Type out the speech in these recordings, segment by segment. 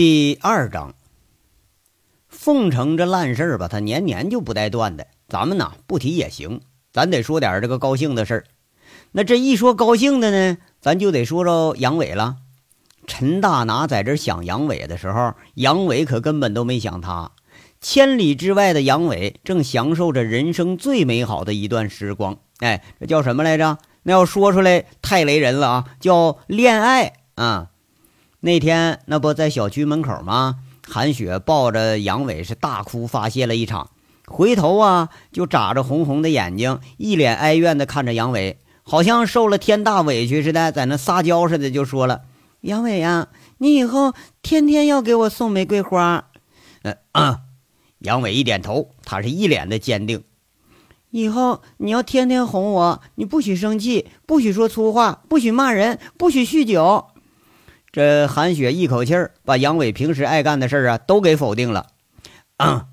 第二章，凤城这烂事儿吧，他年年就不带断的。咱们呐不提也行，咱得说点这个高兴的事儿。那这一说高兴的呢，咱就得说说杨伟了。陈大拿在这想杨伟的时候，杨伟可根本都没想他。千里之外的杨伟正享受着人生最美好的一段时光。哎，这叫什么来着？那要说出来太雷人了啊，叫恋爱啊。那天那不在小区门口吗？韩雪抱着杨伟是大哭发泄了一场，回头啊就眨着红红的眼睛，一脸哀怨的看着杨伟，好像受了天大委屈似的，在那撒娇似的，就说了：“杨伟呀，你以后天天要给我送玫瑰花。”嗯，杨伟一点头，他是一脸的坚定：“以后你要天天哄我，你不许生气，不许说粗话，不许骂人，不许酗酒。”这韩雪一口气儿把杨伟平时爱干的事儿啊都给否定了。嗯，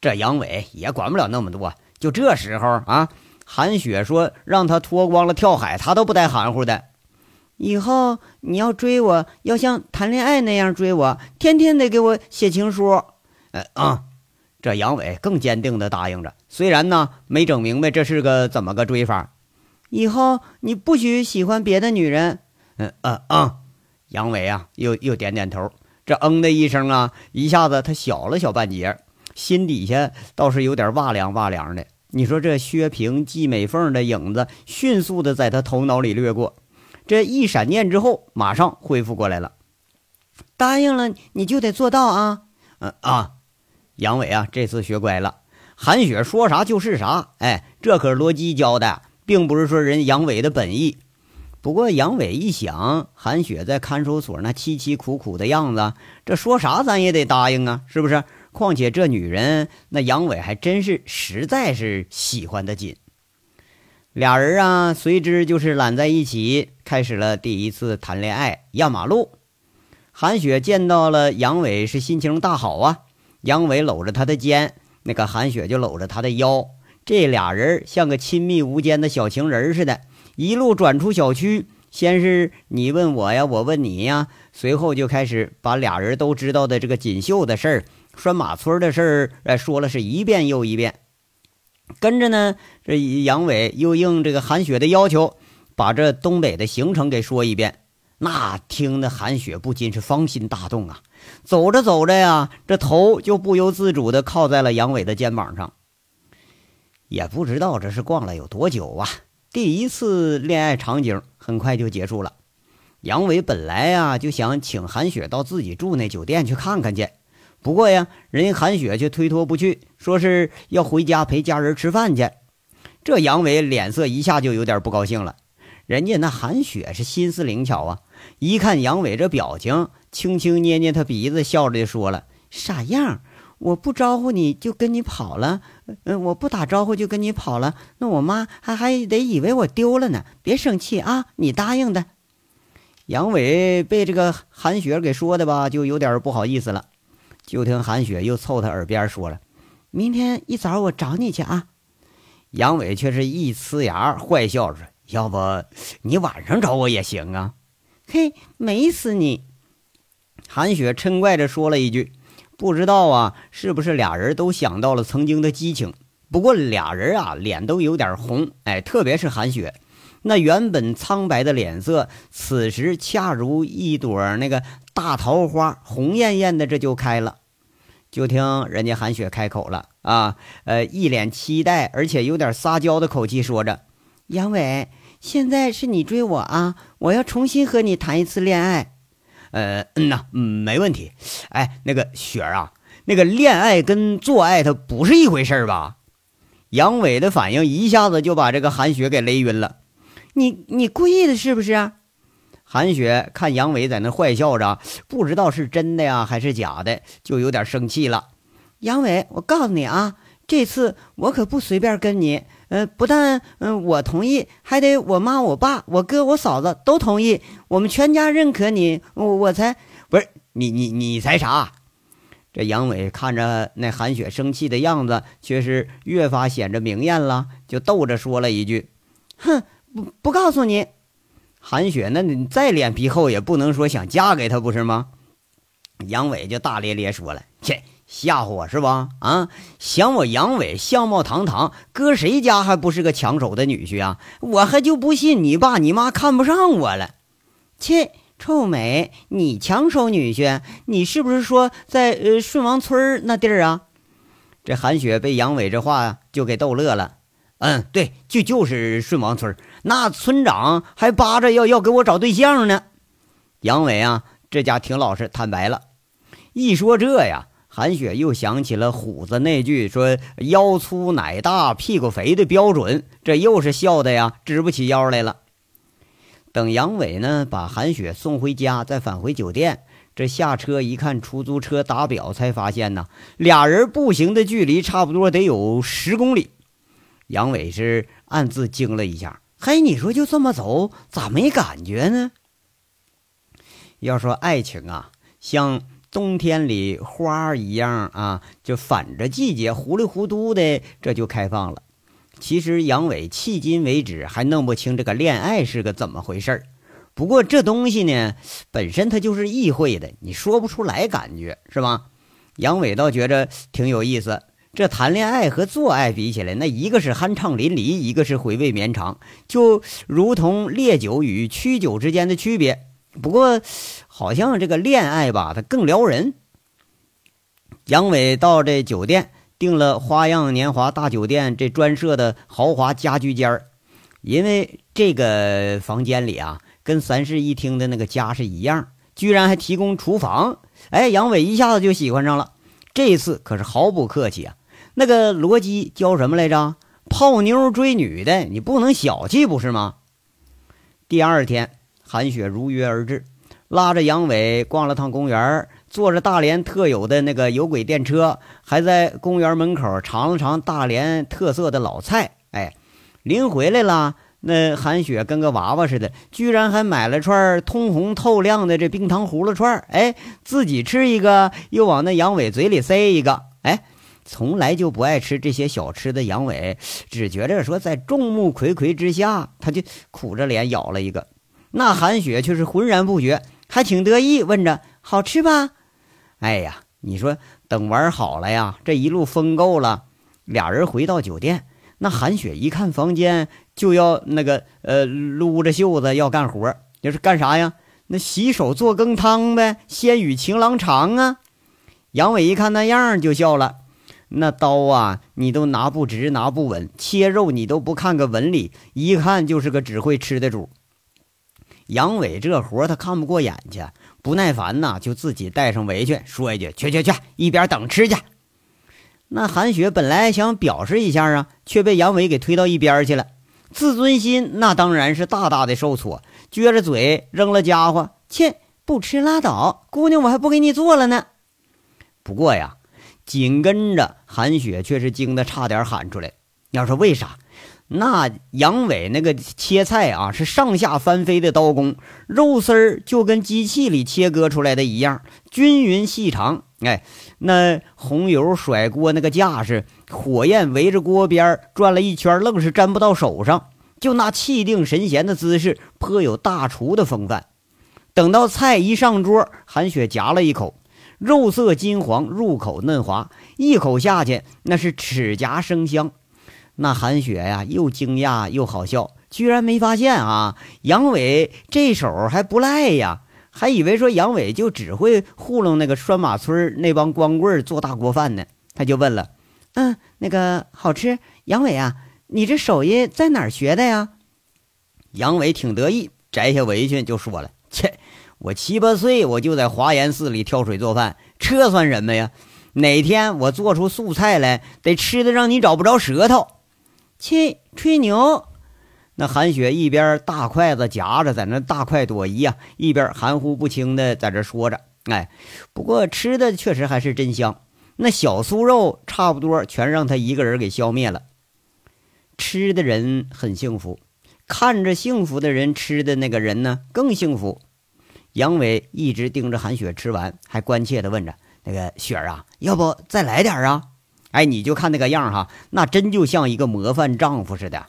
这杨伟也管不了那么多。就这时候啊，韩雪说让他脱光了跳海，他都不带含糊的。以后你要追我，要像谈恋爱那样追我，天天得给我写情书。呃啊，这杨伟更坚定的答应着，虽然呢没整明白这是个怎么个追法。以后你不许喜欢别的女人。嗯啊啊。杨伟啊，又又点点头，这嗯的一声啊，一下子他小了小半截，心底下倒是有点哇凉哇凉的。你说这薛平、季美凤的影子迅速的在他头脑里掠过，这一闪念之后，马上恢复过来了。答应了你就得做到啊！嗯啊，杨伟啊，这次学乖了。韩雪说啥就是啥，哎，这可是罗辑教的，并不是说人杨伟的本意。不过杨伟一想，韩雪在看守所那凄凄苦苦的样子，这说啥咱也得答应啊，是不是？况且这女人，那杨伟还真是实在是喜欢的紧。俩人啊，随之就是揽在一起，开始了第一次谈恋爱压马路。韩雪见到了杨伟，是心情大好啊。杨伟搂着她的肩，那个韩雪就搂着他的腰，这俩人像个亲密无间的小情人似的。一路转出小区，先是你问我呀，我问你呀，随后就开始把俩人都知道的这个锦绣的事儿、拴马村的事儿，哎，说了是一遍又一遍。跟着呢，这杨伟又应这个韩雪的要求，把这东北的行程给说一遍。那听得韩雪不禁是芳心大动啊，走着走着呀，这头就不由自主的靠在了杨伟的肩膀上。也不知道这是逛了有多久啊。第一次恋爱场景很快就结束了。杨伟本来呀就想请韩雪到自己住那酒店去看看去，不过呀，人韩雪却推脱不去，说是要回家陪家人吃饭去。这杨伟脸色一下就有点不高兴了。人家那韩雪是心思灵巧啊，一看杨伟这表情，轻轻捏捏他鼻子，笑着就说了：“傻样。”我不招呼你就跟你跑了，嗯，我不打招呼就跟你跑了，那我妈还还得以为我丢了呢。别生气啊，你答应的。杨伟被这个韩雪给说的吧，就有点不好意思了。就听韩雪又凑他耳边说了：“明天一早我找你去啊。”杨伟却是一呲牙，坏笑说：“要不你晚上找我也行啊。”嘿，美死你！韩雪嗔怪着说了一句。不知道啊，是不是俩人都想到了曾经的激情？不过俩人啊，脸都有点红，哎，特别是韩雪，那原本苍白的脸色，此时恰如一朵那个大桃花，红艳艳的，这就开了。就听人家韩雪开口了啊，呃，一脸期待，而且有点撒娇的口气，说着：“杨伟，现在是你追我啊，我要重新和你谈一次恋爱。”呃嗯呐，嗯，没问题。哎，那个雪儿啊，那个恋爱跟做爱它不是一回事吧？杨伟的反应一下子就把这个韩雪给勒晕了。你你故意的是不是？韩雪看杨伟在那坏笑着，不知道是真的呀还是假的，就有点生气了。杨伟，我告诉你啊，这次我可不随便跟你。呃，不但嗯我同意，还得我妈、我爸、我哥、我嫂子都同意，我们全家认可你，我我才不是你你你才啥？这杨伟看着那韩雪生气的样子，却是越发显着明艳了，就逗着说了一句：“哼，不不告诉你。”韩雪，那你再脸皮厚，也不能说想嫁给他不是吗？杨伟就大咧咧说了：“切，吓唬我是吧？啊，想我杨伟相貌堂堂，搁谁家还不是个抢手的女婿啊？我还就不信你爸你妈看不上我了。切，臭美，你抢手女婿？你是不是说在呃顺王村那地儿啊？”这韩雪被杨伟这话就给逗乐了。嗯，对，就就是顺王村那村长还扒着要要给我找对象呢。杨伟啊，这家挺老实，坦白了。一说这呀，韩雪又想起了虎子那句说“腰粗奶大屁股肥”的标准，这又是笑的呀，直不起腰来了。等杨伟呢把韩雪送回家，再返回酒店，这下车一看出租车打表，才发现呢，俩人步行的距离差不多得有十公里。杨伟是暗自惊了一下，嘿，你说就这么走，咋没感觉呢？要说爱情啊，像冬天里花一样啊，就反着季节，糊里糊涂的这就开放了。其实杨伟迄今为止还弄不清这个恋爱是个怎么回事儿。不过这东西呢，本身它就是意会的，你说不出来感觉，是吧？杨伟倒觉着挺有意思。这谈恋爱和做爱比起来，那一个是酣畅淋漓，一个是回味绵长，就如同烈酒与曲酒之间的区别。不过，好像这个恋爱吧，它更撩人。杨伟到这酒店订了花样年华大酒店这专设的豪华家居间儿，因为这个房间里啊，跟三室一厅的那个家是一样，居然还提供厨房。哎，杨伟一下子就喜欢上了。这次可是毫不客气啊！那个罗辑教什么来着？泡妞追女的，你不能小气，不是吗？第二天，韩雪如约而至，拉着杨伟逛了趟公园，坐着大连特有的那个有轨电车，还在公园门口尝了尝大连特色的老菜。哎，临回来了，那韩雪跟个娃娃似的，居然还买了串通红透亮的这冰糖葫芦串哎，自己吃一个，又往那杨伟嘴里塞一个。哎。从来就不爱吃这些小吃的杨伟，只觉着说在众目睽睽之下，他就苦着脸咬了一个。那韩雪却是浑然不觉，还挺得意，问着：“好吃吧？”哎呀，你说等玩好了呀，这一路疯够了，俩人回到酒店，那韩雪一看房间，就要那个呃撸着袖子要干活，就是干啥呀？那洗手做羹汤呗，先与情郎长啊！杨伟一看那样就笑了。那刀啊，你都拿不直，拿不稳；切肉你都不看个纹理，一看就是个只会吃的主。杨伟这活他看不过眼去，不耐烦呐，就自己带上围裙，说一句：“去去去，一边等吃去。”那韩雪本来想表示一下啊，却被杨伟给推到一边去了，自尊心那当然是大大的受挫，撅着嘴扔了家伙：“切，不吃拉倒，姑娘我还不给你做了呢。”不过呀。紧跟着，韩雪却是惊得差点喊出来。要说为啥？那杨伟那个切菜啊，是上下翻飞的刀工，肉丝儿就跟机器里切割出来的一样，均匀细长。哎，那红油甩锅那个架势，火焰围着锅边转了一圈，愣是沾不到手上。就那气定神闲的姿势，颇有大厨的风范。等到菜一上桌，韩雪夹了一口。肉色金黄，入口嫩滑，一口下去那是齿颊生香。那韩雪呀，又惊讶又好笑，居然没发现啊，杨伟这手还不赖呀，还以为说杨伟就只会糊弄那个拴马村那帮光棍做大锅饭呢。他就问了：“嗯，那个好吃？杨伟啊，你这手艺在哪儿学的呀？”杨伟挺得意，摘下围裙就说了：“切。”我七八岁，我就在华严寺里挑水做饭，这算什么呀？哪天我做出素菜来，得吃的让你找不着舌头。亲，吹牛！那韩雪一边大筷子夹着，在那大快朵颐呀，一边含糊不清的在这说着。哎，不过吃的确实还是真香，那小酥肉差不多全让他一个人给消灭了。吃的人很幸福，看着幸福的人吃的那个人呢，更幸福。杨伟一直盯着韩雪吃完，还关切的问着：“那个雪儿啊，要不再来点啊？”哎，你就看那个样哈，那真就像一个模范丈夫似的。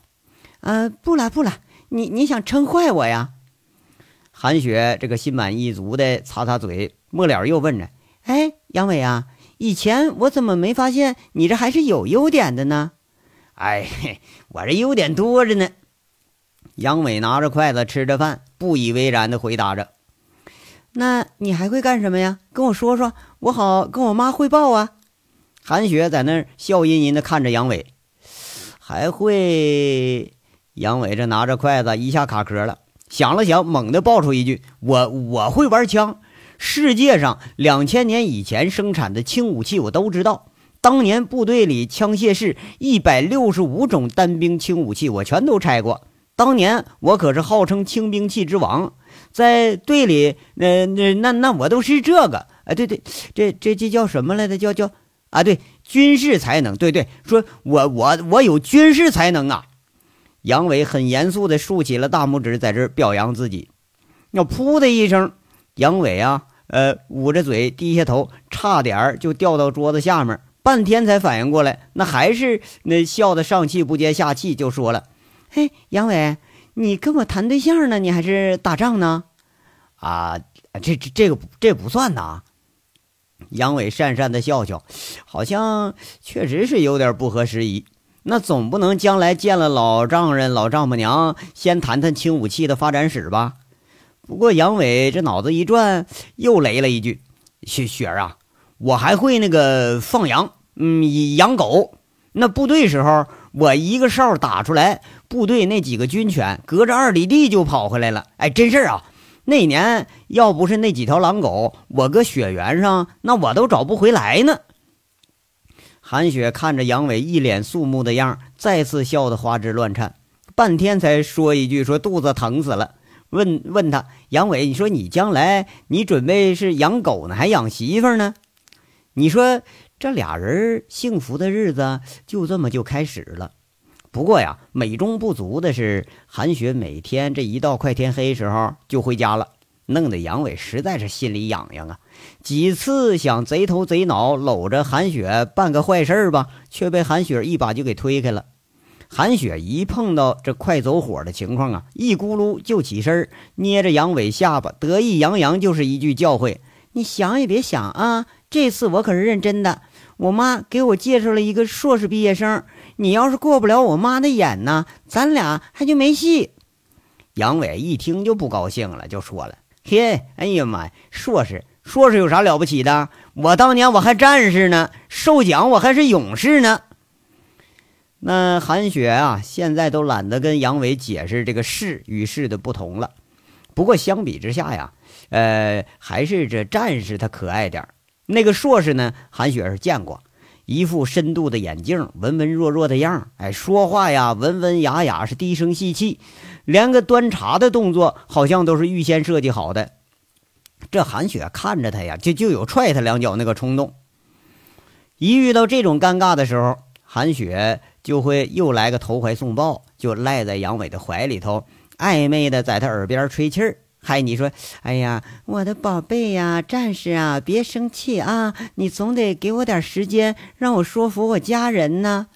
呃，不了不了，你你想撑坏我呀？韩雪这个心满意足的擦擦嘴，末了又问着：“哎，杨伟啊，以前我怎么没发现你这还是有优点的呢？”“哎，我这优点多着呢。”杨伟拿着筷子吃着饭，不以为然的回答着：“那你还会干什么呀？跟我说说，我好跟我妈汇报啊。”韩雪在那儿笑吟吟的看着杨伟，还会。杨伟这拿着筷子一下卡壳了，想了想，猛地爆出一句：“我我会玩枪。世界上两千年以前生产的轻武器我都知道。当年部队里枪械室一百六十五种单兵轻武器我全都拆过。当年我可是号称轻兵器之王，在队里，那那那那我都是这个。哎，对对，这这这叫什么来着？叫叫啊，对，军事才能。对对，说我我我有军事才能啊。”杨伟很严肃地竖起了大拇指，在这表扬自己。那噗的一声，杨伟啊，呃，捂着嘴，低下头，差点就掉到桌子下面，半天才反应过来，那还是那笑得上气不接下气，就说了：“嘿，杨伟，你跟我谈对象呢，你还是打仗呢？”啊，这这这个这不算呐。杨伟讪讪的笑笑，好像确实是有点不合时宜。那总不能将来见了老丈人、老丈母娘，先谈谈轻武器的发展史吧？不过杨伟这脑子一转，又雷了一句：“雪雪儿啊，我还会那个放羊，嗯，养狗。那部队时候，我一个哨打出来，部队那几个军犬隔着二里地就跑回来了。哎，真事儿啊！那年要不是那几条狼狗，我搁雪原上，那我都找不回来呢。”韩雪看着杨伟一脸肃穆的样再次笑得花枝乱颤，半天才说一句：“说肚子疼死了。”问问他杨伟：“你说你将来你准备是养狗呢，还养媳妇呢？你说这俩人幸福的日子就这么就开始了。不过呀，美中不足的是，韩雪每天这一到快天黑时候就回家了。”弄得杨伟实在是心里痒痒啊！几次想贼头贼脑搂着韩雪办个坏事吧，却被韩雪一把就给推开了。韩雪一碰到这快走火的情况啊，一咕噜就起身，捏着杨伟下巴，得意洋洋就是一句教诲：“你想也别想啊，这次我可是认真的。我妈给我介绍了一个硕士毕业生，你要是过不了我妈的眼呢，咱俩还就没戏。”杨伟一听就不高兴了，就说了。嘿，哎呀妈呀！硕士，硕士有啥了不起的？我当年我还战士呢，受奖我还是勇士呢。那韩雪啊，现在都懒得跟杨伟解释这个士与士的不同了。不过相比之下呀，呃，还是这战士他可爱点儿那个硕士呢，韩雪是见过，一副深度的眼镜，文文弱弱的样哎，说话呀文文雅雅，是低声细气。连个端茶的动作好像都是预先设计好的，这韩雪看着他呀，就就有踹他两脚那个冲动。一遇到这种尴尬的时候，韩雪就会又来个投怀送抱，就赖在杨伟的怀里头，暧昧的在他耳边吹气儿。嗨，你说，哎呀，我的宝贝呀，战士啊，别生气啊，你总得给我点时间，让我说服我家人呢。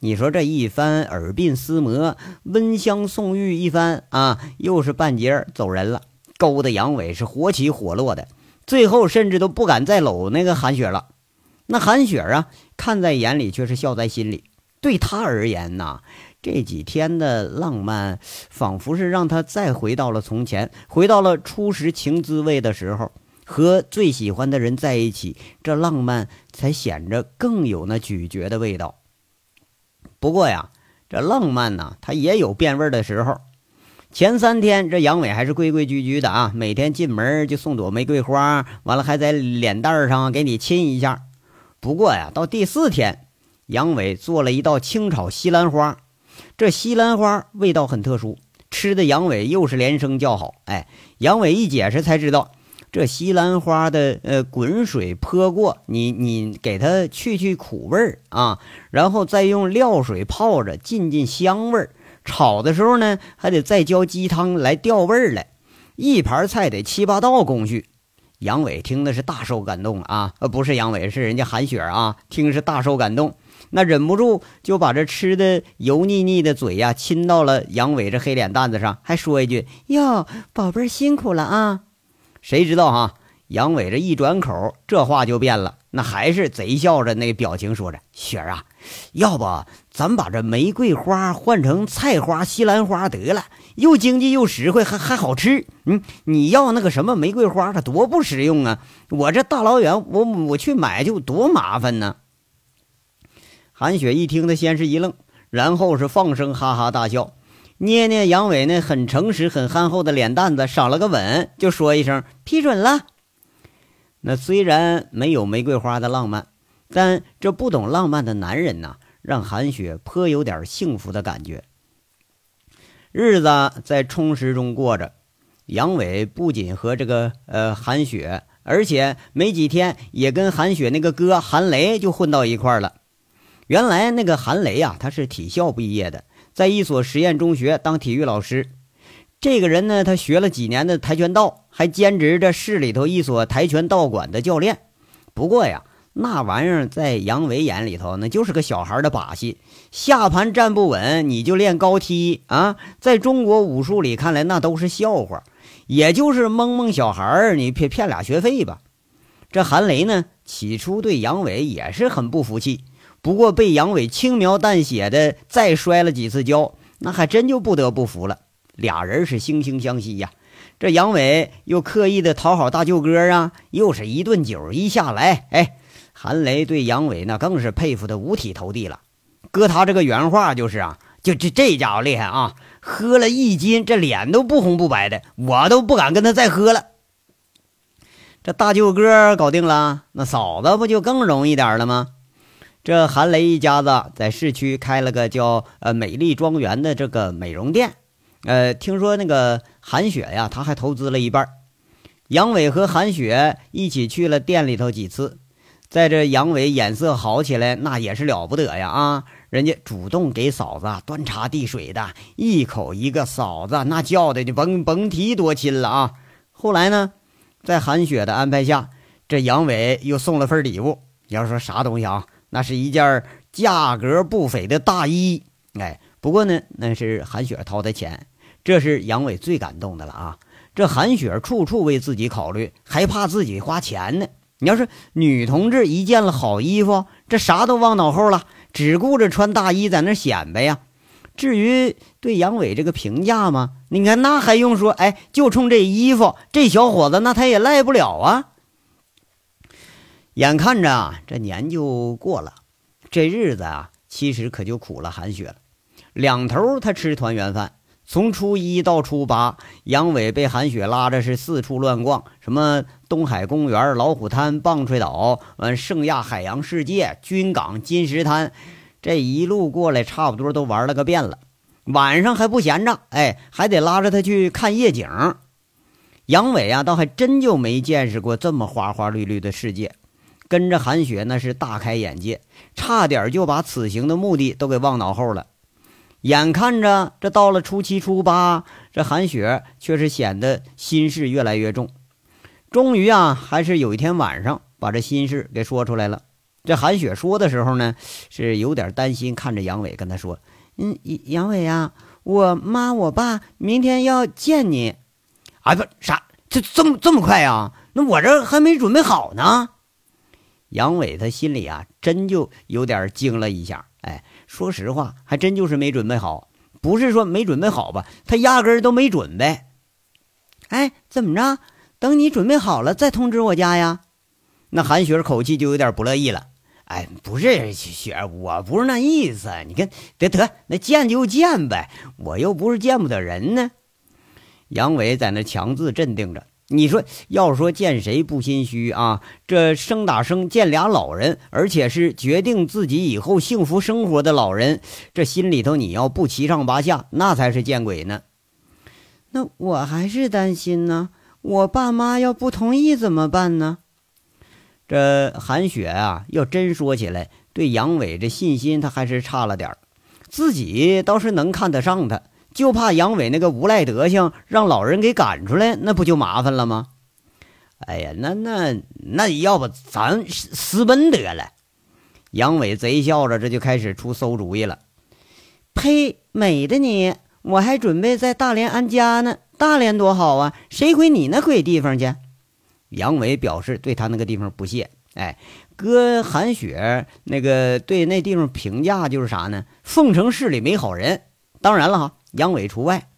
你说这一番耳鬓厮磨、温香送玉一番啊，又是半截走人了，勾的杨伟是火起火落的，最后甚至都不敢再搂那个韩雪了。那韩雪啊，看在眼里却是笑在心里。对他而言呐，这几天的浪漫，仿佛是让他再回到了从前，回到了初识情滋味的时候，和最喜欢的人在一起，这浪漫才显着更有那咀嚼的味道。不过呀，这浪漫呢，它也有变味的时候。前三天，这杨伟还是规规矩矩的啊，每天进门就送朵玫瑰花，完了还在脸蛋上给你亲一下。不过呀，到第四天，杨伟做了一道清炒西兰花，这西兰花味道很特殊，吃的杨伟又是连声叫好。哎，杨伟一解释才知道。这西兰花的呃滚水泼过你，你给它去去苦味儿啊，然后再用料水泡着，进进香味儿。炒的时候呢，还得再浇鸡汤来调味儿来。一盘菜得七八道工序。杨伟听的是大受感动啊，呃，不是杨伟，是人家韩雪啊，听是大受感动，那忍不住就把这吃的油腻腻的嘴呀亲到了杨伟这黑脸蛋子上，还说一句：“哟，宝贝儿辛苦了啊。”谁知道哈？杨伟这一转口，这话就变了，那还是贼笑着那表情说着：“雪儿啊，要不咱把这玫瑰花换成菜花、西兰花得了，又经济又实惠，还还好吃。嗯，你要那个什么玫瑰花，它多不实用啊！我这大老远，我我去买就多麻烦呢。”韩雪一听，她先是一愣，然后是放声哈哈大笑，捏捏杨伟那很诚实、很憨厚的脸蛋子，赏了个吻，就说一声：“批准了。”那虽然没有玫瑰花的浪漫，但这不懂浪漫的男人呐，让韩雪颇有点幸福的感觉。日子在充实中过着，杨伟不仅和这个呃韩雪，而且没几天也跟韩雪那个哥韩雷就混到一块了。原来那个韩雷呀，他是体校毕业的，在一所实验中学当体育老师。这个人呢，他学了几年的跆拳道，还兼职着市里头一所跆拳道馆的教练。不过呀，那玩意儿在杨伟眼里头，那就是个小孩的把戏。下盘站不稳，你就练高踢啊！在中国武术里看来，那都是笑话，也就是蒙蒙小孩儿，你骗骗俩学费吧。这韩雷呢，起初对杨伟也是很不服气，不过被杨伟轻描淡写的再摔了几次跤，那还真就不得不服了。俩人是惺惺相惜呀，这杨伟又刻意的讨好大舅哥啊，又是一顿酒一下来，哎，韩雷对杨伟那更是佩服的五体投地了。搁他这个原话就是啊，就这这家伙厉害啊，喝了一斤，这脸都不红不白的，我都不敢跟他再喝了。这大舅哥搞定了，那嫂子不就更容易点了吗？这韩雷一家子在市区开了个叫呃美丽庄园的这个美容店。呃，听说那个韩雪呀，他还投资了一半。杨伟和韩雪一起去了店里头几次，在这杨伟眼色好起来，那也是了不得呀！啊，人家主动给嫂子端茶递水的，一口一个嫂子，那叫的就甭甭提多亲了啊！后来呢，在韩雪的安排下，这杨伟又送了份礼物。你要说啥东西啊？那是一件价格不菲的大衣。哎，不过呢，那是韩雪掏的钱。这是杨伟最感动的了啊！这韩雪处处为自己考虑，还怕自己花钱呢。你要是女同志一见了好衣服，这啥都忘脑后了，只顾着穿大衣在那显摆呀。至于对杨伟这个评价嘛，你看那还用说？哎，就冲这衣服，这小伙子那他也赖不了啊。眼看着啊，这年就过了，这日子啊，其实可就苦了韩雪了。两头他吃团圆饭。从初一到初八，杨伟被韩雪拉着是四处乱逛，什么东海公园、老虎滩、棒槌岛、完圣亚海洋世界、军港、金石滩，这一路过来，差不多都玩了个遍了。晚上还不闲着，哎，还得拉着他去看夜景。杨伟啊，倒还真就没见识过这么花花绿绿的世界，跟着韩雪那是大开眼界，差点就把此行的目的都给忘脑后了。眼看着这到了初七初八，这韩雪却是显得心事越来越重。终于啊，还是有一天晚上把这心事给说出来了。这韩雪说的时候呢，是有点担心，看着杨伟跟他说：“嗯，杨伟啊，我妈我爸明天要见你。”啊，不啥，这这么这么快呀？那我这还没准备好呢。杨伟他心里啊，真就有点惊了一下，哎。说实话，还真就是没准备好，不是说没准备好吧，他压根儿都没准备。哎，怎么着？等你准备好了再通知我家呀？那韩雪口气就有点不乐意了。哎，不是雪，我不是那意思。你看，得得，那见就见呗，我又不是见不得人呢。杨伟在那强自镇定着。你说，要说见谁不心虚啊？这生打生见俩老人，而且是决定自己以后幸福生活的老人，这心里头你要不七上八下，那才是见鬼呢。那我还是担心呢，我爸妈要不同意怎么办呢？这韩雪啊，要真说起来，对杨伟这信心，他还是差了点自己倒是能看得上他。就怕杨伟那个无赖德行让老人给赶出来，那不就麻烦了吗？哎呀，那那那要不咱私奔得了？杨伟贼笑着，这就开始出馊主意了。呸！美的你，我还准备在大连安家呢。大连多好啊，谁回你那鬼地方去？杨伟表示对他那个地方不屑。哎，哥韩雪那个对那地方评价就是啥呢？凤城市里没好人，当然了哈，杨伟除外。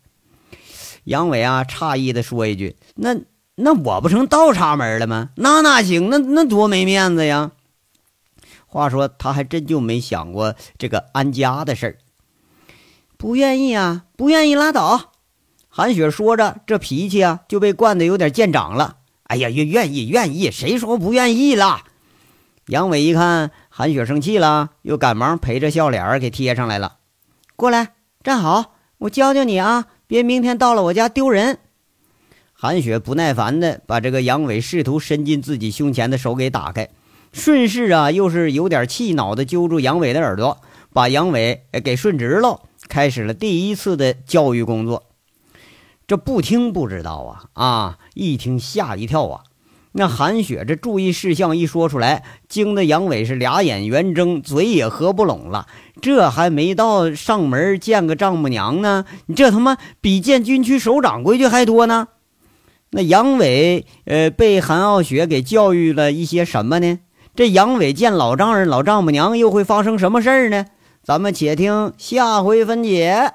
杨伟啊，诧异的说一句：“那那我不成倒插门了吗？那哪行？那那多没面子呀！”话说他还真就没想过这个安家的事儿。不愿意啊，不愿意拉倒。韩雪说着，这脾气啊就被惯得有点见长了。哎呀，愿愿意愿意，谁说不愿意了？杨伟一看韩雪生气了，又赶忙陪着笑脸给贴上来了。过来，站好，我教教你啊。别明天到了我家丢人！韩雪不耐烦的把这个杨伟试图伸进自己胸前的手给打开，顺势啊，又是有点气恼的揪住杨伟的耳朵，把杨伟给顺直了，开始了第一次的教育工作。这不听不知道啊啊，一听吓一跳啊！那韩雪这注意事项一说出来，惊得杨伟是俩眼圆睁，嘴也合不拢了。这还没到上门见个丈母娘呢，你这他妈比见军区首长规矩还多呢。那杨伟呃被韩傲雪给教育了一些什么呢？这杨伟见老丈人、老丈母娘又会发生什么事儿呢？咱们且听下回分解。